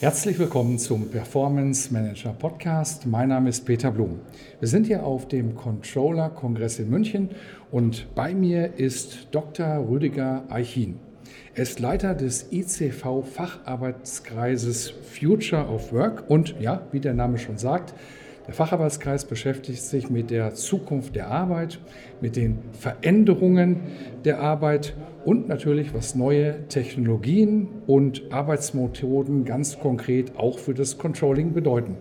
Herzlich willkommen zum Performance Manager Podcast. Mein Name ist Peter Blum. Wir sind hier auf dem Controller Kongress in München und bei mir ist Dr. Rüdiger Eichin. Er ist Leiter des ICV Facharbeitskreises Future of Work und ja, wie der Name schon sagt, der Facharbeitskreis beschäftigt sich mit der Zukunft der Arbeit, mit den Veränderungen der Arbeit und natürlich, was neue Technologien und Arbeitsmethoden ganz konkret auch für das Controlling bedeuten.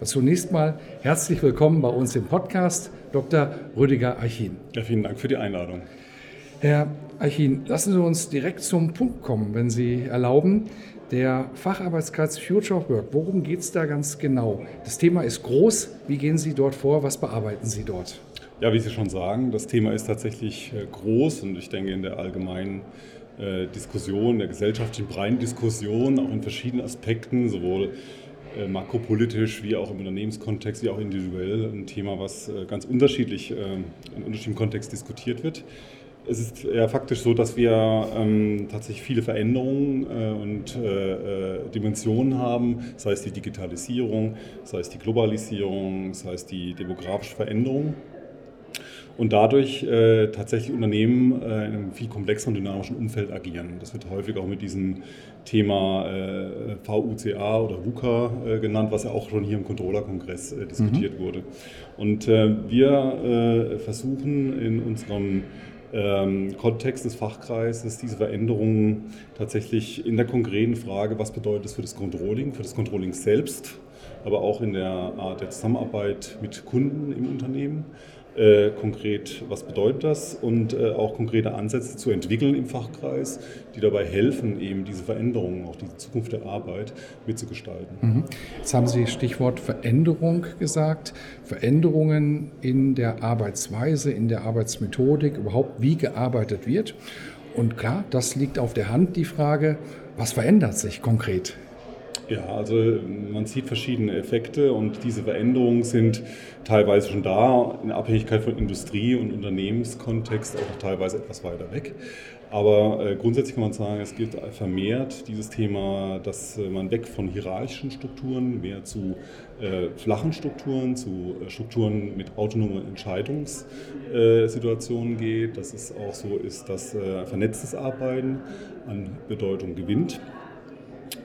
Zunächst mal herzlich willkommen bei uns im Podcast, Dr. Rüdiger Eichin. Ja, vielen Dank für die Einladung. Herr Eichin, lassen Sie uns direkt zum Punkt kommen, wenn Sie erlauben. Der Facharbeitskreis Future of Work, worum geht es da ganz genau? Das Thema ist groß. Wie gehen Sie dort vor? Was bearbeiten Sie dort? Ja, wie Sie schon sagen, das Thema ist tatsächlich äh, groß und ich denke in der allgemeinen äh, Diskussion, der gesellschaftlichen breiten Diskussion, auch in verschiedenen Aspekten, sowohl äh, makropolitisch wie auch im Unternehmenskontext, wie auch individuell, ein Thema, was ganz unterschiedlich in unterschiedlichem Kontext diskutiert wird. Es ist ja faktisch so, dass wir ähm, tatsächlich viele Veränderungen äh, und äh, Dimensionen haben, sei es die Digitalisierung, sei es die Globalisierung, sei es die demografische Veränderung und dadurch äh, tatsächlich Unternehmen äh, in einem viel komplexeren, dynamischen Umfeld agieren. Das wird häufig auch mit diesem Thema äh, VUCA oder VUCA äh, genannt, was ja auch schon hier im Controller-Kongress äh, diskutiert mhm. wurde. Und äh, wir versuchen in unserem ähm, Kontext des Fachkreises diese Veränderungen tatsächlich in der konkreten Frage, was bedeutet es für das Controlling, für das Controlling selbst, aber auch in der Art der Zusammenarbeit mit Kunden im Unternehmen äh, konkret, was bedeutet das und äh, auch konkrete Ansätze zu entwickeln im Fachkreis, die dabei helfen, eben diese Veränderungen, auch die Zukunft der Arbeit mitzugestalten. Mhm. Jetzt haben Sie Stichwort Veränderung gesagt, Veränderungen in der Arbeitsweise, in der Arbeitsmethodik, überhaupt wie gearbeitet wird. Und klar, das liegt auf der Hand, die Frage, was verändert sich konkret? Ja, also man sieht verschiedene Effekte und diese Veränderungen sind teilweise schon da, in Abhängigkeit von Industrie- und Unternehmenskontext auch teilweise etwas weiter weg. Aber äh, grundsätzlich kann man sagen, es gilt vermehrt dieses Thema, dass äh, man weg von hierarchischen Strukturen mehr zu äh, flachen Strukturen, zu Strukturen mit autonomen Entscheidungssituationen geht. Dass es auch so ist, dass vernetztes Arbeiten an Bedeutung gewinnt.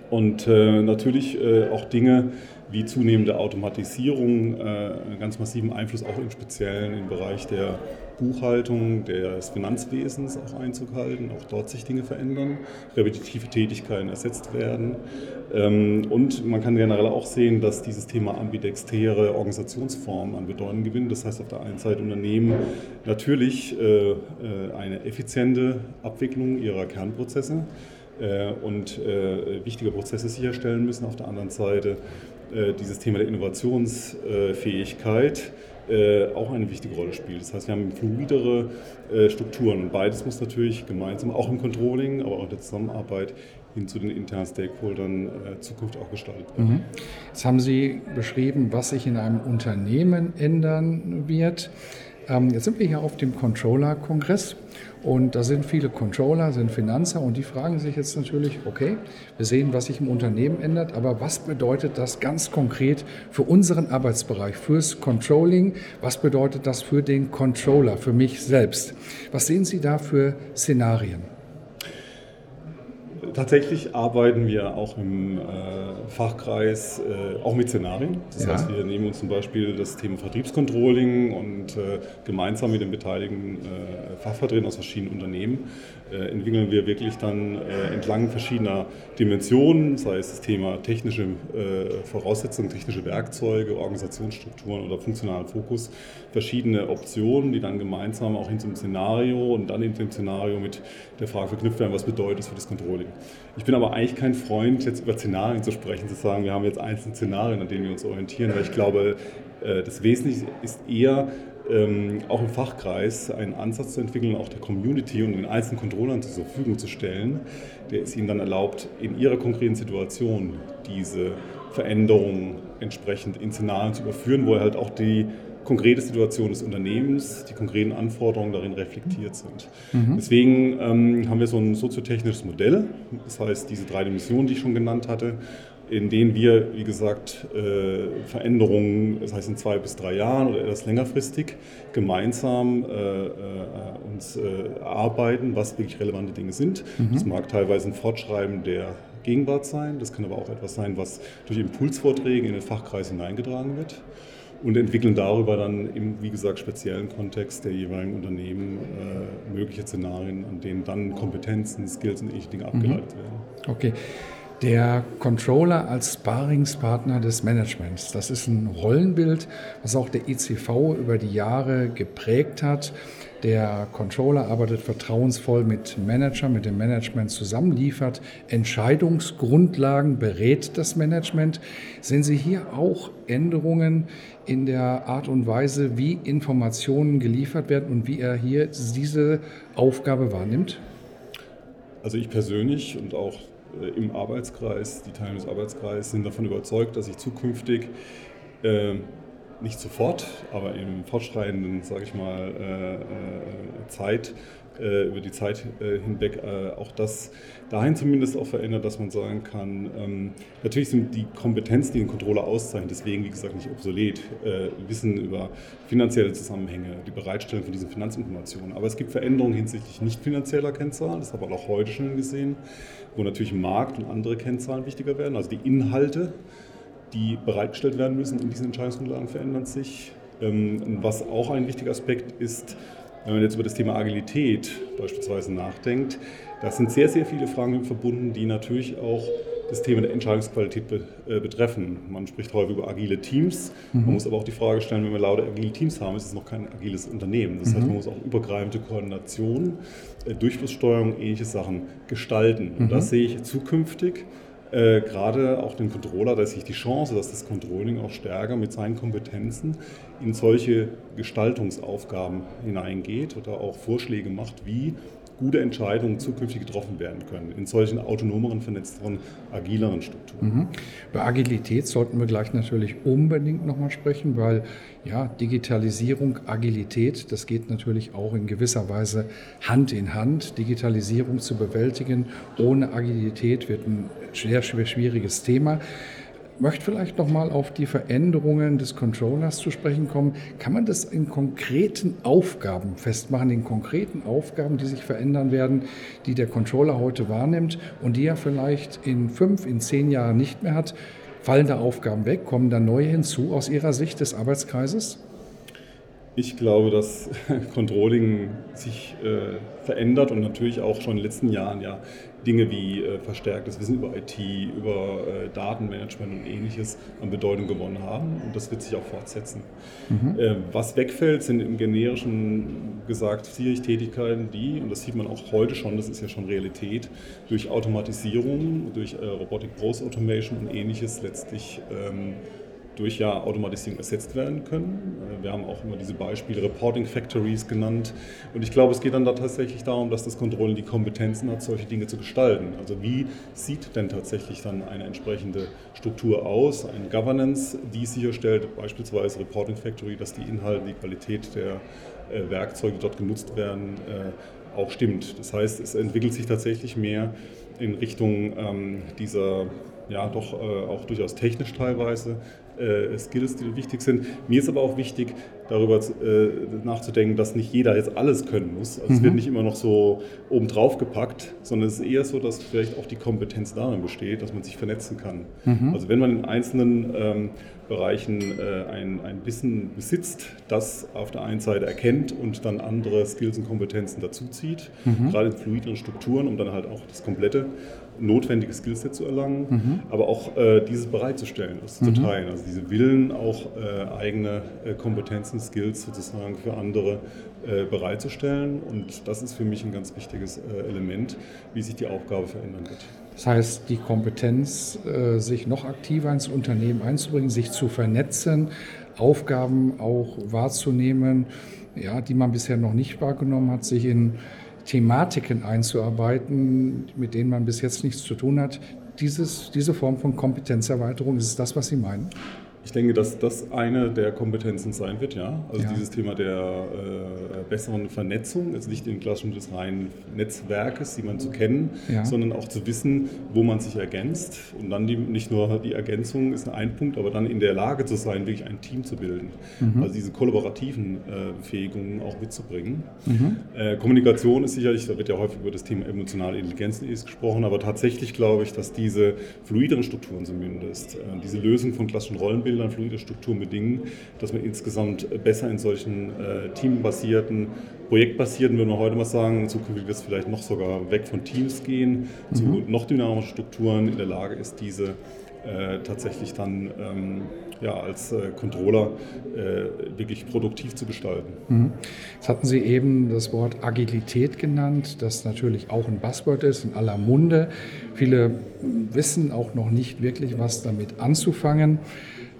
Und äh, natürlich äh, auch Dinge wie zunehmende Automatisierung äh, einen ganz massiven Einfluss auch im Speziellen im Bereich der Buchhaltung, des Finanzwesens auch Einzug halten, auch dort sich Dinge verändern, repetitive Tätigkeiten ersetzt werden. Ähm, und man kann generell auch sehen, dass dieses Thema ambidextere Organisationsformen an Bedeutung gewinnt. Das heißt auf der einen Seite Unternehmen natürlich äh, äh, eine effiziente Abwicklung ihrer Kernprozesse und äh, wichtige Prozesse sicherstellen müssen. Auf der anderen Seite äh, dieses Thema der Innovationsfähigkeit auch eine wichtige Rolle spielt. Das heißt, wir haben fluidere Strukturen und beides muss natürlich gemeinsam, auch im Controlling, aber auch in der Zusammenarbeit hin zu den internen Stakeholdern äh, Zukunft auch gestaltet werden. Mhm. Jetzt haben Sie beschrieben, was sich in einem Unternehmen ändern wird. Ähm, jetzt sind wir hier auf dem Controller-Kongress und da sind viele Controller, sind Finanzer und die fragen sich jetzt natürlich, okay, wir sehen, was sich im Unternehmen ändert, aber was bedeutet das ganz konkret für unseren Arbeitsbereich, fürs Controlling? Was bedeutet das für den Controller, für mich selbst? Was sehen Sie da für Szenarien? Tatsächlich arbeiten wir auch im äh, Fachkreis äh, auch mit Szenarien. Das ja. heißt, wir nehmen uns zum Beispiel das Thema Vertriebscontrolling und äh, gemeinsam mit den beteiligten äh, Fachvertretern aus verschiedenen Unternehmen entwickeln wir wirklich dann äh, entlang verschiedener Dimensionen, sei es das Thema technische Voraussetzungen, technische Werkzeuge, Organisationsstrukturen oder funktionalen Fokus, verschiedene Optionen, die dann gemeinsam auch in so einem Szenario und dann in dem Szenario mit der Frage verknüpft werden, was bedeutet das für das Controlling. Ich bin aber eigentlich kein Freund, jetzt über Szenarien zu sprechen, zu sagen, wir haben jetzt einzelne Szenarien, an denen wir uns orientieren, weil ich glaube, äh, das Wesentliche ist eher, ähm, auch im Fachkreis einen Ansatz zu entwickeln, auch der Community und den einzelnen Controllern zur Verfügung zu stellen, der es ihnen dann erlaubt, in ihrer konkreten Situation diese Veränderungen entsprechend in Szenarien zu überführen, wo halt auch die konkrete Situation des Unternehmens, die konkreten Anforderungen darin reflektiert sind. Mhm. Deswegen ähm, haben wir so ein soziotechnisches Modell, das heißt diese drei Dimensionen, die ich schon genannt hatte, in denen wir, wie gesagt, äh, Veränderungen, das heißt in zwei bis drei Jahren oder etwas längerfristig, gemeinsam äh, äh, uns äh, arbeiten, was wirklich relevante Dinge sind. Mhm. Das mag teilweise ein Fortschreiben der Gegenwart sein, das kann aber auch etwas sein, was durch Impulsvorträge in den Fachkreis hineingetragen wird und entwickeln darüber dann im, wie gesagt, speziellen Kontext der jeweiligen Unternehmen äh, mögliche Szenarien, an denen dann Kompetenzen, Skills und ähnliche Dinge mhm. abgeleitet werden. Okay. Der Controller als Sparingspartner des Managements, das ist ein Rollenbild, was auch der ECV über die Jahre geprägt hat. Der Controller arbeitet vertrauensvoll mit Managern, mit dem Management zusammen, liefert Entscheidungsgrundlagen, berät das Management. Sehen Sie hier auch Änderungen in der Art und Weise, wie Informationen geliefert werden und wie er hier diese Aufgabe wahrnimmt? Also ich persönlich und auch im Arbeitskreis, die Teilnehmer des Arbeitskreises sind davon überzeugt, dass ich zukünftig äh, nicht sofort, aber im fortschreitenden, sage ich mal, äh, äh, Zeit, äh, über die Zeit äh, hinweg auch das dahin zumindest auch verändert, dass man sagen kann, ähm, natürlich sind die Kompetenzen, die den Controller auszeichnen, deswegen wie gesagt nicht obsolet, Wissen über finanzielle Zusammenhänge, die Bereitstellung von diesen Finanzinformationen. Aber es gibt Veränderungen hinsichtlich nicht finanzieller Kennzahlen, das haben wir auch heute schon gesehen, wo natürlich Markt und andere Kennzahlen wichtiger werden, also die Inhalte die bereitgestellt werden müssen in diesen Entscheidungsgrundlagen verändern sich. Ähm, was auch ein wichtiger Aspekt ist, wenn man jetzt über das Thema Agilität beispielsweise nachdenkt, da sind sehr, sehr viele Fragen verbunden, die natürlich auch das Thema der Entscheidungsqualität äh, betreffen. Man spricht häufig über agile Teams. Man mhm. muss aber auch die Frage stellen, wenn wir lauter agile Teams haben, ist es noch kein agiles Unternehmen. Das mhm. heißt, man muss auch übergreifende Koordination, äh, Durchflusssteuerung, ähnliche Sachen gestalten. Und das mhm. sehe ich zukünftig äh, gerade auch den Controller, dass sich die Chance, dass das Controlling auch stärker mit seinen Kompetenzen in solche Gestaltungsaufgaben hineingeht oder auch Vorschläge macht, wie gute Entscheidungen zukünftig getroffen werden können in solchen autonomeren, vernetzteren, agileren Strukturen. Mhm. Über Agilität sollten wir gleich natürlich unbedingt nochmal sprechen, weil ja, Digitalisierung, Agilität, das geht natürlich auch in gewisser Weise Hand in Hand. Digitalisierung zu bewältigen ohne Agilität wird ein sehr schwieriges Thema möchte vielleicht noch mal auf die Veränderungen des Controllers zu sprechen kommen. Kann man das in konkreten Aufgaben festmachen, in konkreten Aufgaben, die sich verändern werden, die der Controller heute wahrnimmt und die er vielleicht in fünf, in zehn Jahren nicht mehr hat? Fallen da Aufgaben weg? Kommen da neue hinzu aus Ihrer Sicht des Arbeitskreises? Ich glaube, dass Controlling sich äh, verändert und natürlich auch schon in den letzten Jahren ja Dinge wie äh, verstärktes Wissen über IT, über äh, Datenmanagement und ähnliches an Bedeutung gewonnen haben und das wird sich auch fortsetzen. Mhm. Äh, was wegfällt, sind im generischen gesagt vier Tätigkeiten, die, und das sieht man auch heute schon, das ist ja schon Realität, durch Automatisierung, durch äh, Robotic Process Automation und ähnliches letztlich ähm, durch ja Automatisierung ersetzt werden können. Äh, wir haben auch immer diese Beispiele Reporting Factories genannt. Und ich glaube, es geht dann da tatsächlich darum, dass das Controlling die Kompetenzen hat, solche Dinge zu gestalten. Also wie sieht denn tatsächlich dann eine entsprechende Struktur aus, eine Governance, die sicherstellt, beispielsweise Reporting Factory, dass die Inhalte, die Qualität der äh, Werkzeuge, die dort genutzt werden, äh, auch stimmt. Das heißt, es entwickelt sich tatsächlich mehr in Richtung ähm, dieser ja doch äh, auch durchaus technisch teilweise äh, Skills, die wichtig sind. Mir ist aber auch wichtig, darüber äh, nachzudenken, dass nicht jeder jetzt alles können muss. Also mhm. Es wird nicht immer noch so obendrauf gepackt, sondern es ist eher so, dass vielleicht auch die Kompetenz darin besteht, dass man sich vernetzen kann. Mhm. Also wenn man in einzelnen ähm, Bereichen äh, ein, ein Wissen besitzt, das auf der einen Seite erkennt und dann andere Skills und Kompetenzen dazuzieht, mhm. gerade in fluideren Strukturen, um dann halt auch das komplette notwendige Skillset zu erlangen, mhm. aber auch äh, dieses bereitzustellen, das mhm. zu teilen. Also diese Willen, auch äh, eigene äh, Kompetenzen, Skills sozusagen für andere äh, bereitzustellen. Und das ist für mich ein ganz wichtiges äh, Element, wie sich die Aufgabe verändern wird. Das heißt, die Kompetenz, äh, sich noch aktiver ins Unternehmen einzubringen, sich zu vernetzen, Aufgaben auch wahrzunehmen, ja, die man bisher noch nicht wahrgenommen hat, sich in Thematiken einzuarbeiten, mit denen man bis jetzt nichts zu tun hat. Dieses, diese Form von Kompetenzerweiterung, ist es das, was Sie meinen? Ich denke, dass das eine der Kompetenzen sein wird, ja. Also ja. dieses Thema der äh, besseren Vernetzung, also nicht im klassischen des reinen Netzwerkes, die man zu kennen, ja. sondern auch zu wissen, wo man sich ergänzt. Und dann die, nicht nur die Ergänzung ist ein Punkt, aber dann in der Lage zu sein, wirklich ein Team zu bilden. Mhm. Also diese kollaborativen äh, Befähigungen auch mitzubringen. Mhm. Äh, Kommunikation ist sicherlich, da wird ja häufig über das Thema emotionale Intelligenz gesprochen, aber tatsächlich glaube ich, dass diese fluideren Strukturen zumindest, äh, diese Lösung von klassischen Rollenbildern, Bildern, fluide Strukturen bedingen, dass man insgesamt besser in solchen äh, teambasierten, projektbasierten, würde man heute mal sagen, in Zukunft wird es vielleicht noch sogar weg von Teams gehen, mhm. zu noch dynamischen Strukturen in der Lage ist, diese äh, tatsächlich dann ähm, ja, als äh, Controller äh, wirklich produktiv zu gestalten. Mhm. Jetzt hatten Sie eben das Wort Agilität genannt, das natürlich auch ein Buzzword ist, in aller Munde. Viele wissen auch noch nicht wirklich, was damit anzufangen.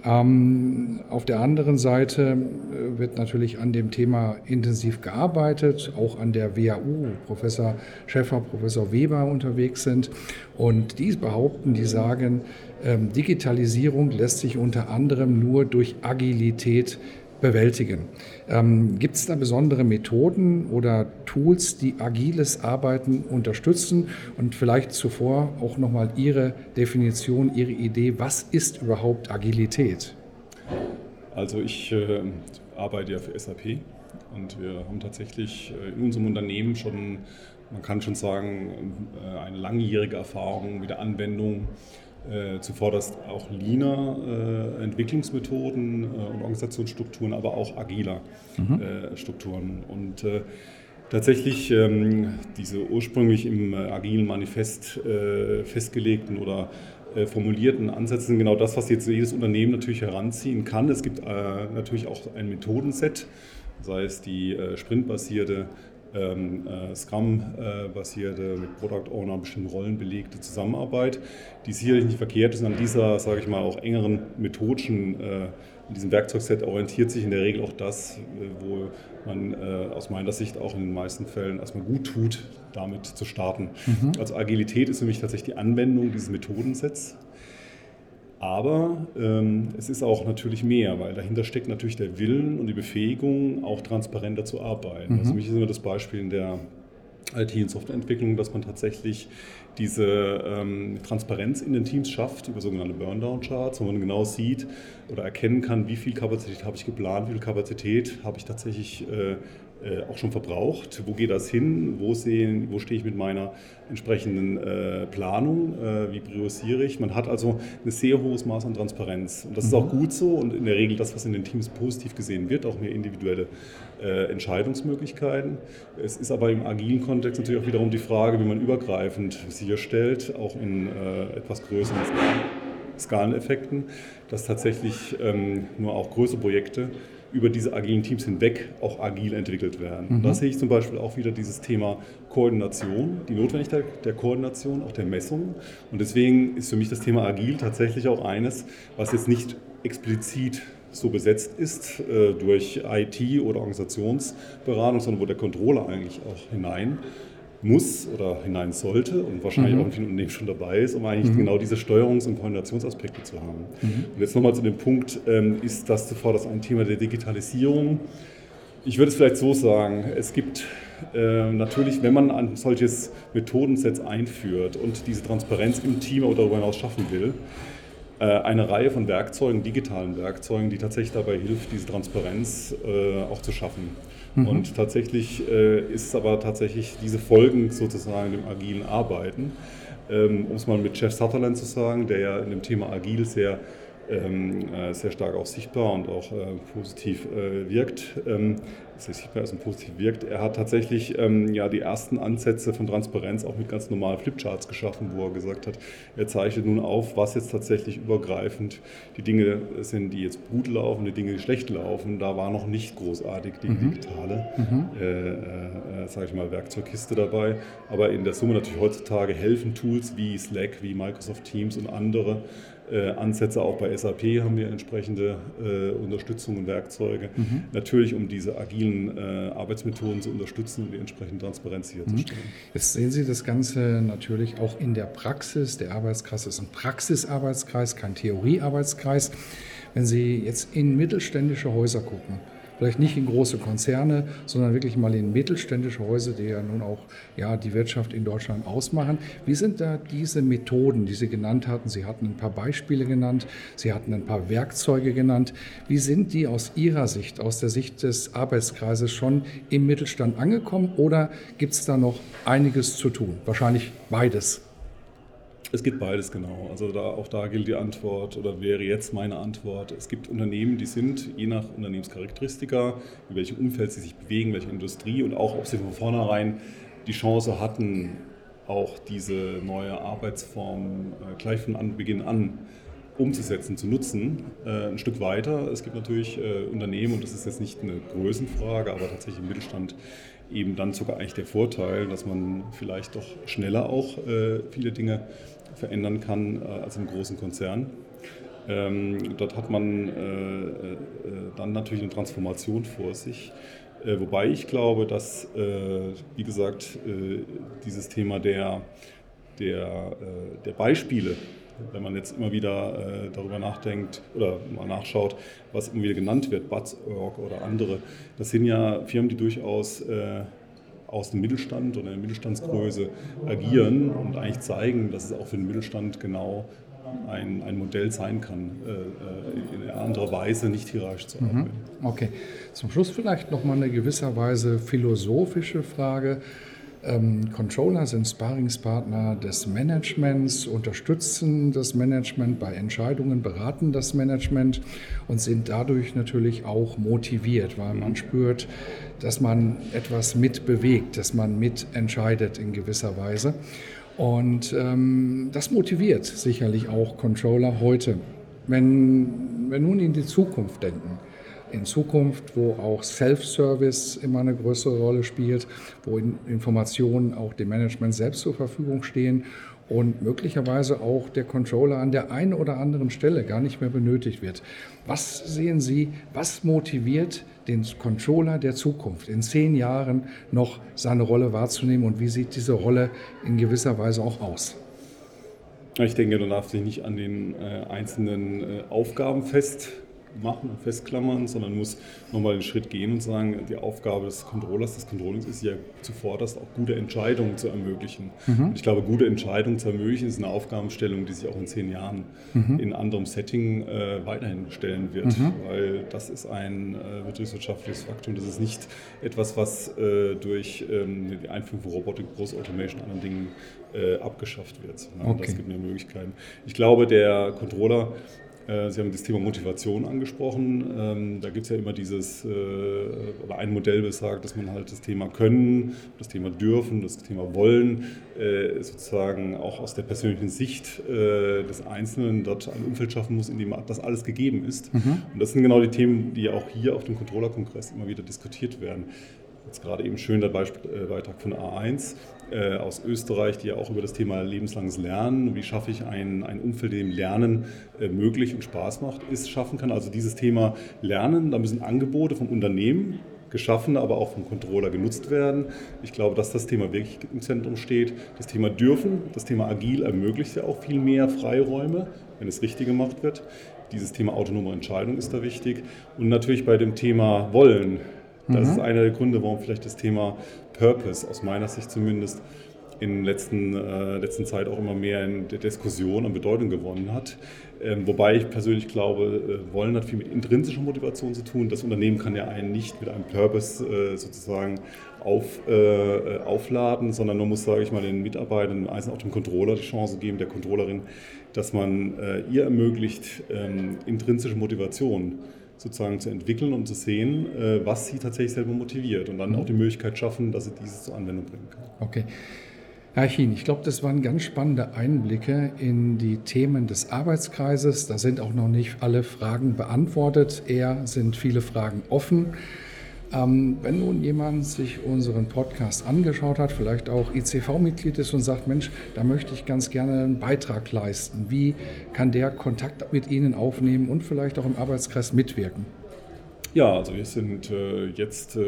Ähm, auf der anderen Seite äh, wird natürlich an dem Thema intensiv gearbeitet, auch an der WAU, Professor Schäffer, Professor Weber unterwegs sind. Und die behaupten, die sagen, ähm, Digitalisierung lässt sich unter anderem nur durch Agilität bewältigen. Ähm, Gibt es da besondere Methoden oder Tools, die agiles Arbeiten unterstützen? Und vielleicht zuvor auch nochmal Ihre Definition, Ihre Idee, was ist überhaupt Agilität? Also ich äh, arbeite ja für SAP und wir haben tatsächlich äh, in unserem Unternehmen schon, man kann schon sagen, äh, eine langjährige Erfahrung mit der Anwendung äh, zuvorderst auch leaner äh, Entwicklungsmethoden äh, und Organisationsstrukturen, aber auch agiler mhm. Äh, Strukturen. Und äh, tatsächlich ähm, diese ursprünglich im äh, agilen Manifest festgelegten oder formulierten Ansätze sind genau das, was jetzt jedes Unternehmen natürlich heranziehen kann. Es gibt natürlich auch ein Methodenset, sei es die sprintbasierte ähm, äh, Scrum-basierte, mit Product Owner bestimmten Rollen belegte Zusammenarbeit, die sicherlich nicht verkehrt ist. Und an dieser, sage ich mal, auch engeren methodischen, äh, in diesem Werkzeugset orientiert sich in der Regel auch das, äh, wo man äh, aus meiner Sicht auch in den meisten Fällen erstmal gut tut, damit zu starten. Mhm. Also Agilität ist für mich tatsächlich die Anwendung dieses Methodensets aber ähm, es ist auch natürlich mehr, weil dahinter steckt natürlich der Willen und die Befähigung, auch transparenter zu arbeiten. Mhm. Also für mich ist immer das Beispiel in der IT- und Softwareentwicklung, dass man tatsächlich diese ähm, Transparenz in den Teams schafft über sogenannte Burndown-Charts, wo man genau sieht oder erkennen kann, wie viel Kapazität habe ich geplant, wie viel Kapazität habe ich tatsächlich äh, äh, auch schon verbraucht. Wo geht das hin? Wo, sehen, wo stehe ich mit meiner entsprechenden äh, Planung? Äh, wie priorisiere ich? Man hat also ein sehr hohes Maß an Transparenz. Und das mhm. ist auch gut so und in der Regel das, was in den Teams positiv gesehen wird, auch mehr individuelle äh, Entscheidungsmöglichkeiten. Es ist aber im agilen Kontext natürlich auch wiederum die Frage, wie man übergreifend sicherstellt, auch in äh, etwas größeren Skaleneffekten, dass tatsächlich ähm, nur auch größere Projekte über diese agilen Teams hinweg auch agil entwickelt werden. Mhm. Und da sehe ich zum Beispiel auch wieder dieses Thema Koordination, die Notwendigkeit der Koordination, auch der Messung. Und deswegen ist für mich das Thema agil tatsächlich auch eines, was jetzt nicht explizit so besetzt ist äh, durch IT oder Organisationsberatung, sondern wo der Controller eigentlich auch hinein muss oder hinein sollte und wahrscheinlich mhm. auch in vielen Unternehmen schon dabei ist, um eigentlich mhm. genau diese Steuerungs- und Koordinationsaspekte zu haben. Mhm. Und jetzt nochmal zu dem Punkt, ähm, ist das zuvor das ein Thema der Digitalisierung? Ich würde es vielleicht so sagen, es gibt äh, natürlich, wenn man ein solches Methodenset einführt und diese Transparenz im Team oder darüber hinaus schaffen will, äh, eine Reihe von Werkzeugen, digitalen Werkzeugen, die tatsächlich dabei hilft, diese Transparenz äh, auch zu schaffen. Mhm. Und tatsächlich äh, ist es aber tatsächlich diese Folgen sozusagen dem agilen Arbeiten, ähm, um es mal mit Jeff Sutherland zu sagen, der ja in dem Thema agil sehr ähm, äh, sehr stark auch sichtbar und auch äh, positiv äh, wirkt, ähm, sehr sichtbar ist und positiv wirkt. Er hat tatsächlich ähm, ja, die ersten Ansätze von Transparenz auch mit ganz normalen Flipcharts geschaffen, wo er gesagt hat, er zeichnet nun auf, was jetzt tatsächlich übergreifend die Dinge sind, die jetzt gut laufen, die Dinge, die schlecht laufen. Da war noch nicht großartig die mhm. digitale, mhm. äh, äh, sage ich mal, Werkzeugkiste dabei. Aber in der Summe natürlich heutzutage helfen Tools wie Slack, wie Microsoft Teams und andere, äh, Ansätze. Auch bei SAP haben wir entsprechende äh, Unterstützung und Werkzeuge. Mhm. Natürlich, um diese agilen äh, Arbeitsmethoden zu unterstützen und die entsprechende Transparenz herzustellen. Mhm. Jetzt sehen Sie das Ganze natürlich auch in der Praxis. Der Arbeitskreis ist ein Praxisarbeitskreis, kein Theoriearbeitskreis. Wenn Sie jetzt in mittelständische Häuser gucken, vielleicht nicht in große Konzerne, sondern wirklich mal in mittelständische Häuser, die ja nun auch ja, die Wirtschaft in Deutschland ausmachen. Wie sind da diese Methoden, die Sie genannt hatten? Sie hatten ein paar Beispiele genannt, Sie hatten ein paar Werkzeuge genannt. Wie sind die aus Ihrer Sicht, aus der Sicht des Arbeitskreises schon im Mittelstand angekommen oder gibt es da noch einiges zu tun? Wahrscheinlich beides. Es gibt beides genau. Also da, auch da gilt die Antwort oder wäre jetzt meine Antwort. Es gibt Unternehmen, die sind je nach Unternehmenscharakteristika, in welchem Umfeld sie sich bewegen, welche Industrie und auch ob sie von vornherein die Chance hatten, auch diese neue Arbeitsform äh, gleich von Anbeginn an umzusetzen, zu nutzen, äh, ein Stück weiter. Es gibt natürlich äh, Unternehmen, und das ist jetzt nicht eine Größenfrage, aber tatsächlich im Mittelstand eben dann sogar eigentlich der Vorteil, dass man vielleicht doch schneller auch viele Dinge verändern kann äh, als im großen Konzern. Ähm, dort hat man äh, äh, dann natürlich eine Transformation vor sich. Äh, wobei ich glaube, dass, äh, wie gesagt, äh, dieses Thema der, der, der Beispiele, wenn man jetzt immer wieder darüber nachdenkt oder mal nachschaut, was immer wieder genannt wird, Buzz.org oder andere, das sind ja Firmen, die durchaus aus dem Mittelstand oder der Mittelstandsgröße agieren und eigentlich zeigen, dass es auch für den Mittelstand genau ein, ein Modell sein kann, äh, äh in einer anderen Weise nicht hierarchisch zu mhm. arbeiten. Okay. Zum Schluss vielleicht noch mal eine gewisserweise philosophische Frage. Ähm, Controller sind Sparingspartner des Managements, unterstützen das Management bei Entscheidungen, beraten das Management und sind dadurch natürlich auch motiviert, weil man spürt, dass man etwas mitbewegt, dass man mitentscheidet in gewisser Weise. Und ähm, das motiviert sicherlich auch Controller heute. Wenn wir nun in die Zukunft denken, in Zukunft, wo auch Self-Service immer eine größere Rolle spielt, wo Informationen auch dem Management selbst zur Verfügung stehen und möglicherweise auch der Controller an der einen oder anderen Stelle gar nicht mehr benötigt wird. Was sehen Sie, was motiviert den Controller der Zukunft in zehn Jahren noch seine Rolle wahrzunehmen und wie sieht diese Rolle in gewisser Weise auch aus? Ich denke, du darfst dich nicht an den äh, einzelnen äh, Aufgaben fest machen und festklammern, sondern muss nochmal den Schritt gehen und sagen, die Aufgabe des Controllers, des Controllings ist ja zuvorderst auch gute Entscheidungen zu ermöglichen. Mhm. Und ich glaube, gute Entscheidungen zu ermöglichen ist eine Aufgabenstellung, die sich auch in zehn Jahren mhm. in anderem Setting äh, weiterhin stellen wird, mhm. weil das ist ein äh, betriebswirtschaftliches Faktum. Das ist nicht etwas, was äh, durch ähm, die Einführung von Robotik, Großautomation, anderen Dingen äh, abgeschafft wird. Okay. Das gibt mir Möglichkeiten. Ich glaube, der Controller Sie haben das Thema Motivation angesprochen. Ähm, da gibt es ja immer dieses, äh, oder ein Modell besagt, dass man halt das Thema Können, das Thema Dürfen, das Thema Wollen äh, sozusagen auch aus der persönlichen Sicht des Einzelnen dort ein Umfeld schaffen muss, in dem das alles gegeben ist. Mhm. Und das sind genau die Themen, die auch hier auf dem Controller-Kongress immer wieder diskutiert werden. Jetzt gerade eben schön der Beitrag von A1 äh, aus Österreich, die ja auch über das Thema lebenslanges Lernen, wie schaffe ich ein, ein Umfeld, in dem Lernen äh, möglich und Spaß macht, ist, schaffen kann. Also dieses Thema Lernen, da müssen Angebote vom Unternehmen geschaffen, aber auch vom Controller genutzt werden. Ich glaube, dass das Thema wirklich im Zentrum steht. Das Thema Dürfen, das Thema Agil ermöglicht ja auch viel mehr Freiräume, wenn es richtig gemacht wird. Dieses Thema autonome Entscheidung ist da wichtig. Und natürlich bei dem Thema Wollen. Das mhm. ist einer der Gründe, warum vielleicht das Thema Purpose, aus meiner Sicht zumindest, in letzten, äh, letzten Zeit auch immer mehr in der Diskussion an Bedeutung gewonnen hat. Ähm, wobei ich persönlich glaube, äh, Wollen hat viel mit intrinsischer Motivation zu tun. Das Unternehmen kann ja einen nicht mit einem Purpose äh, sozusagen auf, äh, aufladen, sondern man muss, sage ich mal, den Mitarbeitern, also auch dem Controller die Chance geben, der Controllerin, dass man äh, ihr ermöglicht, ähm, intrinsische Motivation sozusagen zu entwickeln und zu sehen, äh, was sie tatsächlich selber motiviert und dann mhm. auch die Möglichkeit schaffen, dass sie dieses zur Anwendung bringen kann. Okay. Herr Chien, ich glaube, das waren ganz spannende Einblicke in die Themen des Arbeitskreises. Da sind auch noch nicht alle Fragen beantwortet. Eher sind viele Fragen offen. Ähm, wenn nun jemand sich unseren Podcast angeschaut hat, vielleicht auch ICV-Mitglied ist und sagt, Mensch, da möchte ich ganz gerne einen Beitrag leisten, wie kann der Kontakt mit Ihnen aufnehmen und vielleicht auch im Arbeitskreis mitwirken? Ja, also wir sind äh, jetzt äh,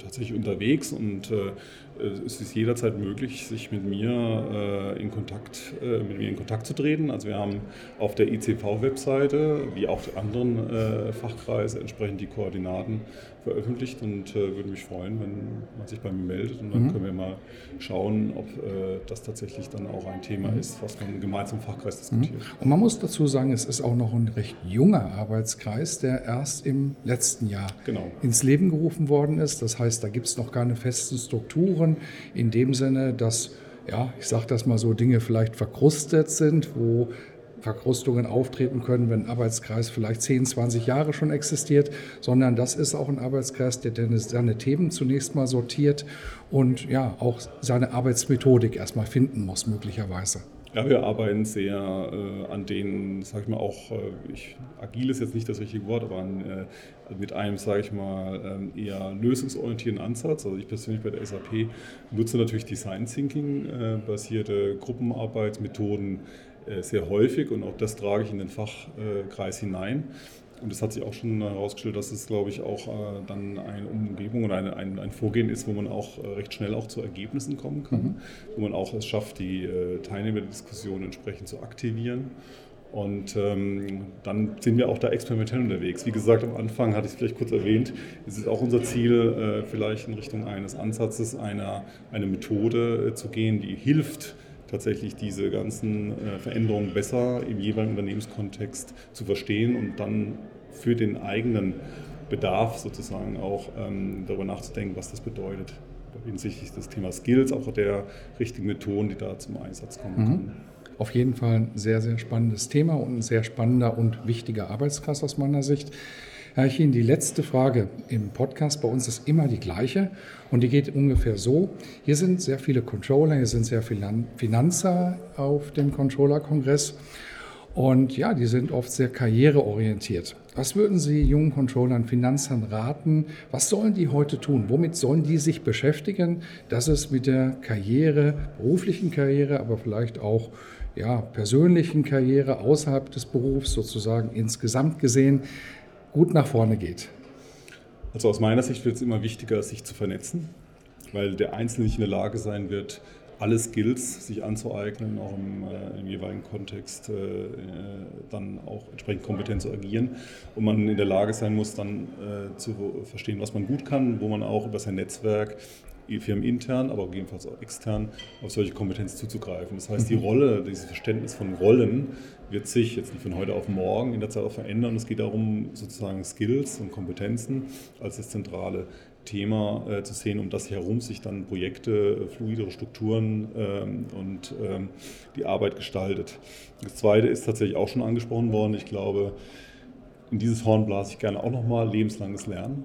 tatsächlich unterwegs und äh, es ist jederzeit möglich, sich mit mir äh, in Kontakt, äh, mit mir in Kontakt zu treten. Also wir haben auf der ICV-Webseite, wie auch die anderen äh, Fachkreise, entsprechend die Koordinaten veröffentlicht und äh, würde mich freuen, wenn man sich bei mir meldet und dann mhm. können wir mal schauen, ob äh, das tatsächlich dann auch ein Thema mhm. ist, was man gemeinsam im Fachkreis diskutiert. Mhm. Und man muss dazu sagen, es ist auch noch ein recht junger Arbeitskreis, der erst im letzten Jahr genau. ins Leben gerufen worden ist. Das heißt, da gibt es noch keine festen Strukturen in dem Sinne, dass ja, ich sage das mal so, Dinge vielleicht verkrustet sind, wo Verkrustungen auftreten können, wenn ein Arbeitskreis vielleicht 10, 20 Jahre schon existiert, sondern das ist auch ein Arbeitskreis, der seine Themen zunächst mal sortiert und ja auch seine Arbeitsmethodik erstmal finden muss, möglicherweise. Ja, wir arbeiten sehr äh, an den, sag ich mal, auch, äh, ich, agil ist jetzt nicht das richtige Wort, aber an, äh, mit einem, sage ich mal, ähm, eher lösungsorientierten Ansatz. Also ich persönlich bei der SAP nutze natürlich Design Thinking äh, basierte Gruppenarbeitsmethoden äh, sehr häufig und auch das trage ich in den Fachkreis hinein. Und es hat sich auch schon herausgestellt, dass es, glaube ich, auch äh, dann eine Umgebung oder eine, ein, ein, Vorgehen ist, wo man auch äh, recht schnell auch zu Ergebnissen kommen kann, mhm. wo man auch es schafft, die Teilnehmer der Diskussion entsprechend zu aktivieren. Und ähm, dann sind wir auch da experimentell unterwegs. Wie gesagt, am Anfang hatte ich es vielleicht kurz erwähnt, es ist auch unser Ziel, äh, vielleicht in Richtung eines Ansatzes, einer, eine Methode äh, zu gehen, die hilft, tatsächlich diese ganzen äh, Veränderungen besser im jeweiligen Unternehmenskontext zu verstehen und dann für den eigenen Bedarf sozusagen auch ähm, darüber nachzudenken, was das bedeutet hinsichtlich des Themas Skills, auch der richtigen Methoden, die da zum Einsatz kommen mhm. können. Auf jeden Fall ein sehr, sehr spannendes Thema und ein sehr spannender und wichtiger Arbeitskreis aus meiner Sicht. Herr Chien, die letzte Frage im Podcast bei uns ist immer die gleiche und die geht ungefähr so. Hier sind sehr viele Controller, hier sind sehr viele Finanzer auf dem Controller-Kongress und ja, die sind oft sehr karriereorientiert. Was würden Sie jungen Controllern, Finanzern raten? Was sollen die heute tun? Womit sollen die sich beschäftigen, dass es mit der Karriere, beruflichen Karriere, aber vielleicht auch ja, persönlichen Karriere außerhalb des Berufs sozusagen insgesamt gesehen gut nach vorne geht? Also aus meiner Sicht wird es immer wichtiger, sich zu vernetzen, weil der Einzelne nicht in der Lage sein wird, alle Skills sich anzueignen, auch im, äh, im jeweiligen Kontext äh, äh, dann auch entsprechend kompetent zu agieren. Und man in der Lage sein muss, dann äh, zu verstehen, was man gut kann, wo man auch über sein Netzwerk firmenintern, aber gegebenenfalls auch extern auf solche Kompetenz zuzugreifen. Das heißt, die mhm. Rolle, dieses Verständnis von Rollen wird sich jetzt nicht von heute auf morgen in der Zeit auch verändern. Es geht darum, sozusagen Skills und Kompetenzen als das zentrale Thema äh, zu sehen, um das herum sich dann Projekte, äh, fluidere Strukturen ähm, und ähm, die Arbeit gestaltet. Das Zweite ist tatsächlich auch schon angesprochen worden. Ich glaube, in dieses Horn blase ich gerne auch nochmal lebenslanges Lernen.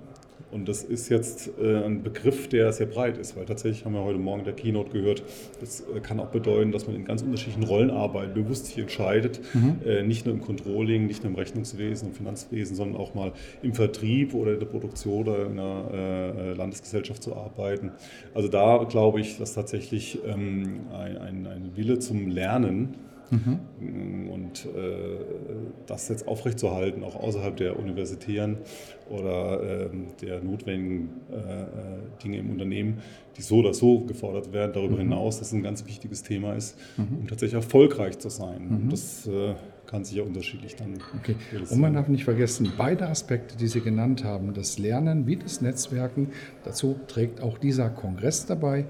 Und das ist jetzt äh, ein Begriff, der sehr breit ist, weil tatsächlich haben wir heute Morgen der Keynote gehört, das äh, kann auch bedeuten, dass man in ganz unterschiedlichen Rollen arbeitet, bewusst sich entscheidet, mhm. äh, nicht nur im Controlling, nicht nur im Rechnungswesen und Finanzwesen, sondern auch mal im Vertrieb oder in der Produktion oder in einer Landesgesellschaft zu arbeiten. Also da glaube ich, dass tatsächlich ähm, ein, ein, ein Wille zum Lernen Mhm. Und äh, das jetzt aufrechtzuerhalten, auch außerhalb der universitären oder äh, der notwendigen äh, äh, Dinge im Unternehmen, die so oder so gefordert werden, darüber mhm. hinaus, dass es ein ganz wichtiges Thema ist, mhm. um tatsächlich erfolgreich zu sein. Mhm. Das äh, kann sich ja unterschiedlich dann. Okay. Und man darf nicht vergessen, beide Aspekte, die Sie genannt haben, das Lernen wie das Netzwerken, dazu trägt auch dieser Kongress dabei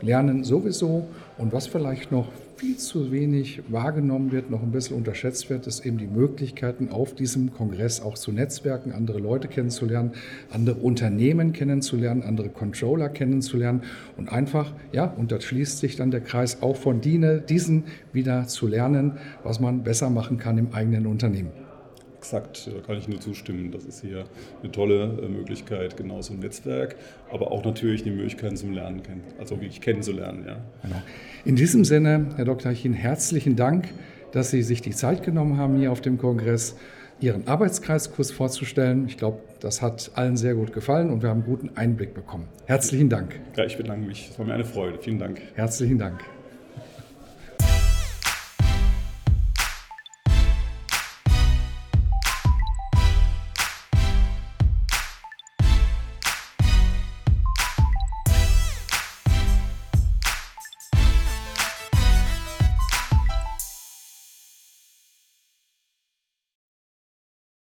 Lernen sowieso und was vielleicht noch viel zu wenig wahrgenommen wird, noch ein bisschen unterschätzt wird, ist eben die Möglichkeiten auf diesem Kongress auch zu netzwerken, andere Leute kennenzulernen, andere Unternehmen kennenzulernen, andere Controller kennenzulernen und einfach, ja, und da schließt sich dann der Kreis auch von diesen wieder zu lernen, was man besser machen kann im eigenen Unternehmen. Exakt, da kann ich nur zustimmen. Das ist hier eine tolle äh, Möglichkeit, genauso ein Netzwerk, aber auch natürlich die Möglichkeit zum Lernen, also wirklich kennenzulernen. Ja. Genau. In diesem Sinne, Herr Dr. Chin, herzlichen Dank, dass Sie sich die Zeit genommen haben, hier auf dem Kongress Ihren Arbeitskreiskurs vorzustellen. Ich glaube, das hat allen sehr gut gefallen und wir haben einen guten Einblick bekommen. Herzlichen Dank. Ja, ich bedanke mich. Es war mir eine Freude. Vielen Dank. Herzlichen Dank.